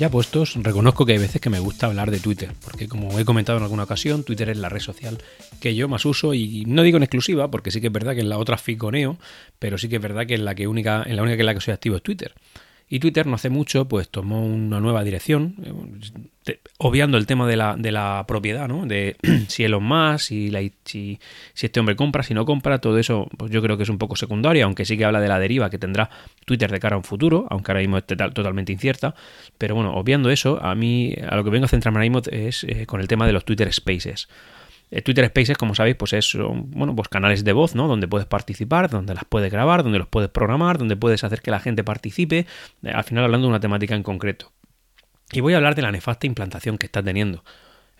Ya puestos, reconozco que hay veces que me gusta hablar de Twitter, porque como he comentado en alguna ocasión, Twitter es la red social que yo más uso y no digo en exclusiva, porque sí que es verdad que en la otra ficoneo, pero sí que es verdad que en la que única, en la única que en la que soy activo es Twitter. Y Twitter no hace mucho, pues tomó una nueva dirección, eh, obviando el tema de la, de la propiedad, ¿no? De si Elon Musk, si, la, si, este hombre compra, si no compra, todo eso, pues yo creo que es un poco secundario, aunque sí que habla de la deriva que tendrá Twitter de cara a un futuro, aunque ahora mismo esté totalmente incierta. Pero bueno, obviando eso, a mí, a lo que vengo a centrarme ahora mismo es eh, con el tema de los Twitter Spaces. Eh, Twitter Spaces, como sabéis, pues es bueno, pues canales de voz, ¿no? Donde puedes participar, donde las puedes grabar, donde los puedes programar, donde puedes hacer que la gente participe, eh, al final hablando de una temática en concreto. Y voy a hablar de la nefasta implantación que está teniendo.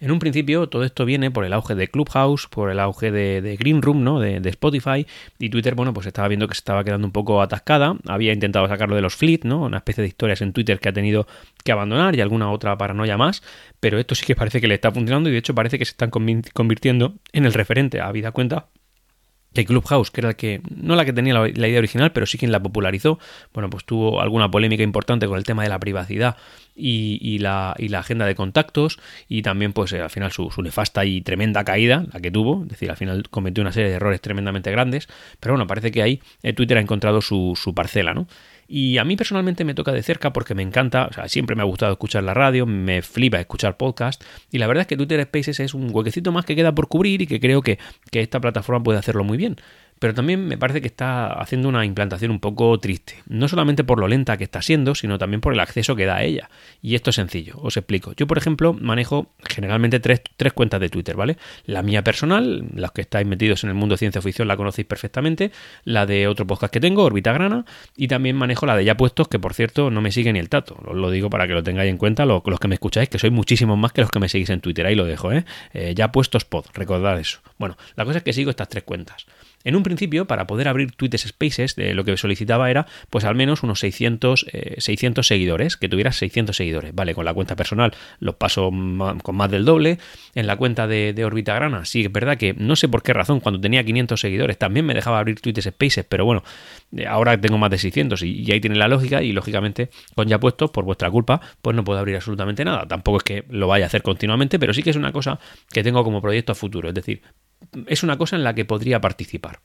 En un principio todo esto viene por el auge de Clubhouse, por el auge de, Green Room, ¿no? De, Spotify y Twitter, bueno, pues estaba viendo que se estaba quedando un poco atascada. Había intentado sacarlo de los fleet, ¿no? Una especie de historias en Twitter que ha tenido que abandonar y alguna otra paranoia más. Pero esto sí que parece que le está funcionando y de hecho parece que se están convirtiendo en el referente, a vida cuenta, que Clubhouse, que era la que, no la que tenía la, idea original, pero sí quien la popularizó, bueno, pues tuvo alguna polémica importante con el tema de la privacidad y, la, y la, agenda de contactos y también pues eh, al final su, nefasta y tremenda caída, la que tuvo, es decir, al final cometió una serie de errores tremendamente grandes, pero bueno, parece que ahí eh, Twitter ha encontrado su, su parcela, ¿no? Y a mí personalmente me toca de cerca porque me encanta, o sea, siempre me ha gustado escuchar la radio, me flipa escuchar podcast. Y la verdad es que Twitter Spaces es un huequecito más que queda por cubrir y que creo que, que esta plataforma puede hacerlo muy bien pero también me parece que está haciendo una implantación un poco triste. No solamente por lo lenta que está siendo, sino también por el acceso que da a ella. Y esto es sencillo, os explico. Yo, por ejemplo, manejo generalmente tres, cuentas de Twitter, ¿vale? La mía personal, las que estáis metidos en el mundo de ciencia ficción la conocéis perfectamente, la de otro podcast que tengo, Orbita Grana, y también manejo la de ya puestos, que por cierto no me sigue ni el tato. Os lo digo para que lo tengáis en cuenta los, que me escucháis, que sois muchísimos más que los que me seguís en Twitter. Ahí lo dejo, ¿eh? eh ya puestos pod, recordad eso. Bueno, la cosa es que sigo estas tres cuentas. En un principio, para poder abrir Twitter Spaces, de lo que solicitaba era pues al menos unos 600, 600 eh, seguidores, que tuvieras 600 seguidores. Vale, con la cuenta personal los paso con más del doble. En la cuenta de, de Orbita Grana, sí, es verdad que no sé por qué razón, cuando tenía 500 seguidores también me dejaba abrir Twitter Spaces, pero bueno, eh, ahora tengo más de 600 y, ahí tiene la lógica y lógicamente con ya puestos, por vuestra culpa, pues no puedo abrir absolutamente nada. Tampoco es que lo vaya a hacer continuamente, pero sí que es una cosa que tengo como proyecto a futuro. Es decir, es una cosa en la que podría participar.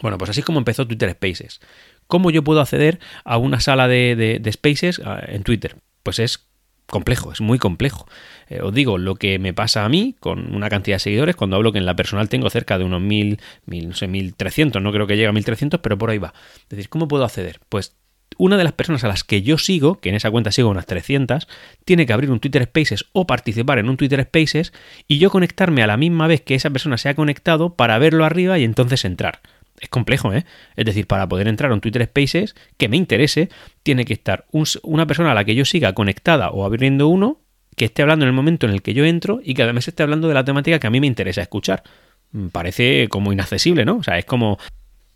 Bueno, pues así como empezó Twitter Spaces. ¿Cómo yo puedo acceder a una sala de, Spaces ah, en Twitter? Pues es complejo, es muy complejo. Eh, os digo lo que me pasa a mí con una cantidad de seguidores cuando hablo que en la personal tengo cerca de unos 1000, mil, no sé, 1300, no creo que llegue a 1300, pero por ahí va. Es decir, ¿cómo puedo acceder? Pues una de las personas a las que yo sigo, que en esa cuenta sigo unas 300, tiene que abrir un Twitter Spaces o participar en un Twitter Spaces y yo conectarme a la misma vez que esa persona se ha conectado para verlo arriba y entonces entrar. Es complejo, ¿eh? Es decir, para poder entrar a un Twitter Spaces que me interese, tiene que estar una persona a la que yo siga conectada o abriendo uno que esté hablando en el momento en el que yo entro y que además esté hablando de la temática que a mí me interesa escuchar. Mm, parece como inaccesible, ¿no? O sea, es como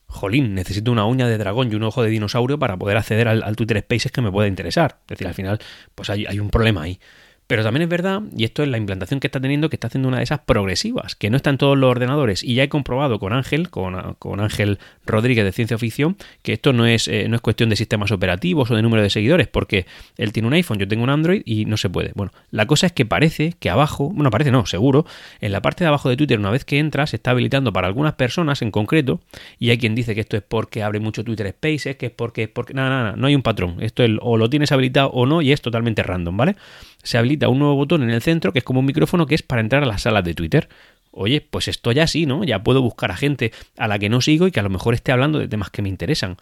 jolín, necesito una uña de dragón y un ojo de dinosaurio para poder acceder al, Twitter Spaces que me pueda interesar. Es decir, al final, pues hay, hay un problema ahí. Pero también es verdad, y esto es la implantación que está teniendo, que está haciendo una de esas progresivas, que no está en todos los ordenadores. Y ya he comprobado con Ángel, con, Ángel Rodríguez de Ciencia Ficción, que esto no es, eh, no es cuestión de sistemas operativos o de número de seguidores, porque él tiene un iPhone, yo tengo un Android y no se puede. Bueno, la cosa es que parece que abajo, bueno, parece no, seguro, en la parte de abajo de Twitter, una vez que entras, se está habilitando para algunas personas en concreto, y hay quien dice que esto es porque abre mucho Twitter Spaces, que es porque es porque. Nada, nada, no hay un patrón. Esto es, o lo tienes habilitado o no, y es totalmente random, ¿vale? Se habilita un nuevo botón en el centro que es como un micrófono que es para entrar a las salas de Twitter. Oye, pues esto ya sí, ¿no? Ya puedo buscar a gente a la que no sigo y que a lo mejor esté hablando de temas que me interesan.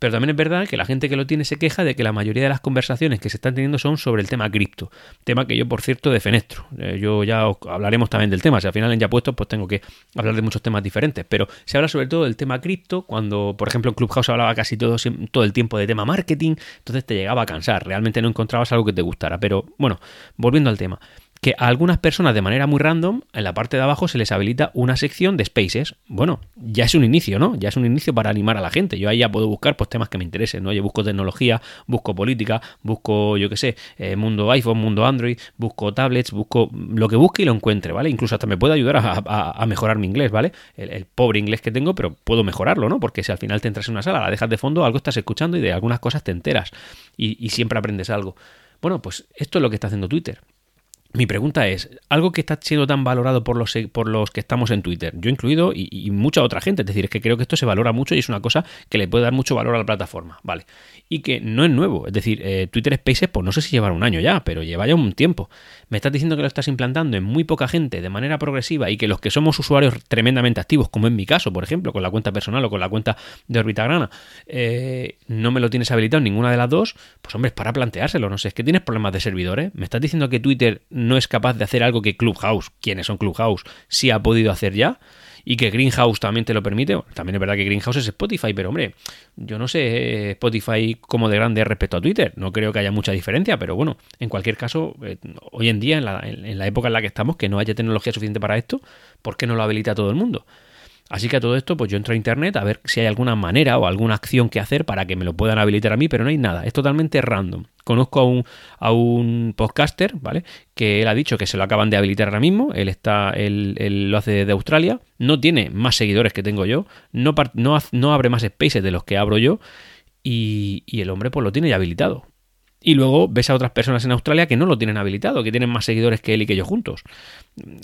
Pero también es verdad que la gente que lo tiene se queja de que la mayoría de las conversaciones que se están teniendo son sobre el tema cripto. Tema que yo, por cierto, defenestro. Eh, yo ya hablaremos también del tema. Si al final en ya puesto, pues tengo que hablar de muchos temas diferentes. Pero se habla sobre todo del tema cripto cuando, por ejemplo, en Clubhouse hablaba casi todo, todo el tiempo de tema marketing. Entonces te llegaba a cansar. Realmente no encontrabas algo que te gustara. Pero bueno, volviendo al tema que a algunas personas de manera muy random, en la parte de abajo se les habilita una sección de spaces. Bueno, ya es un inicio, ¿no? Ya es un inicio para animar a la gente. Yo ahí ya puedo buscar pues, temas que me interesen, ¿no? Yo busco tecnología, busco política, busco, yo qué sé, eh, mundo iPhone, mundo Android, busco tablets, busco lo que busque y lo encuentre, ¿vale? Incluso hasta me puede ayudar a, mejorar mi inglés, ¿vale? El, pobre inglés que tengo, pero puedo mejorarlo, ¿no? Porque si al final te entras en una sala, la dejas de fondo, algo estás escuchando y de algunas cosas te enteras y, y siempre aprendes algo. Bueno, pues esto es lo que está haciendo Twitter. Mi pregunta es, algo que está siendo tan valorado por los, por los que estamos en Twitter, yo incluido y, mucha otra gente, es decir, es que creo que esto se valora mucho y es una cosa que le puede dar mucho valor a la plataforma, ¿vale? Y que no es nuevo, es decir, eh, Twitter Spaces, pues no sé si llevará un año ya, pero lleva ya un tiempo. Me estás diciendo que lo estás implantando en muy poca gente de manera progresiva y que los que somos usuarios tremendamente activos, como en mi caso, por ejemplo, con la cuenta personal o con la cuenta de Orbitagrana, eh, no me lo tienes habilitado en ninguna de las dos, pues hombre, es para planteárselo, no sé, es que tienes problemas de servidores, me estás diciendo que Twitter no es capaz de hacer algo que Clubhouse, quienes son Clubhouse, sí ha podido hacer ya y que Greenhouse también te lo permite. también es verdad que Greenhouse es Spotify, pero hombre, yo no sé eh, Spotify como de grande respecto a Twitter. No creo que haya mucha diferencia, pero bueno, en cualquier caso, eh, hoy en día, en la, en la época en la que estamos, que no haya tecnología suficiente para esto, ¿por qué no lo habilita todo el mundo? Así que a todo esto, pues yo entro a internet a ver si hay alguna manera o alguna acción que hacer para que me lo puedan habilitar a mí, pero no hay nada. Es totalmente random. Conozco a un, a un podcaster, ¿vale? Que él ha dicho que se lo acaban de habilitar ahora mismo. Él está, él, lo hace de Australia. No tiene más seguidores que tengo yo. No, no, no abre más spaces de los que abro yo. Y, y el hombre pues lo tiene ya habilitado. Y luego ves a otras personas en Australia que no lo tienen habilitado, que tienen más seguidores que él y que yo juntos.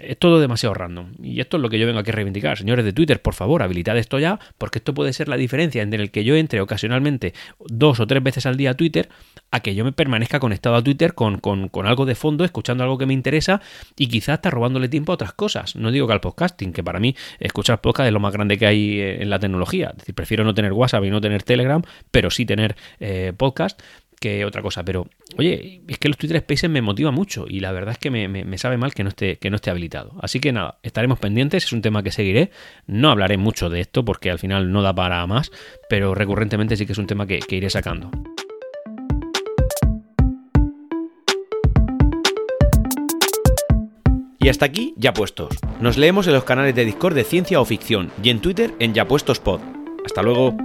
Es todo demasiado random. Y esto es lo que yo vengo aquí a reivindicar. Señores de Twitter, por favor, habilitad esto ya, porque esto puede ser la diferencia entre el que yo entre ocasionalmente dos o tres veces al día a Twitter, a que yo me permanezca conectado a Twitter con, con, con algo de fondo, escuchando algo que me interesa y quizás está robándole tiempo a otras cosas. No digo que al podcasting, que para mí escuchar podcast es lo más grande que hay en la tecnología. Es decir, prefiero no tener WhatsApp y no tener Telegram, pero sí tener eh, podcast que otra cosa. Pero, oye, es que los Twitter Spaces me motiva mucho y la verdad es que me, sabe mal que no, esté, que no esté habilitado. Así que nada, estaremos pendientes, es un tema que seguiré. No hablaré mucho de esto porque al final no da para más, pero recurrentemente sí que es un tema que, que iré sacando. Y hasta aquí, ya puestos. Nos leemos en los canales de Discord de Ciencia o Ficción y en Twitter en Ya Puestos Pod. Hasta luego.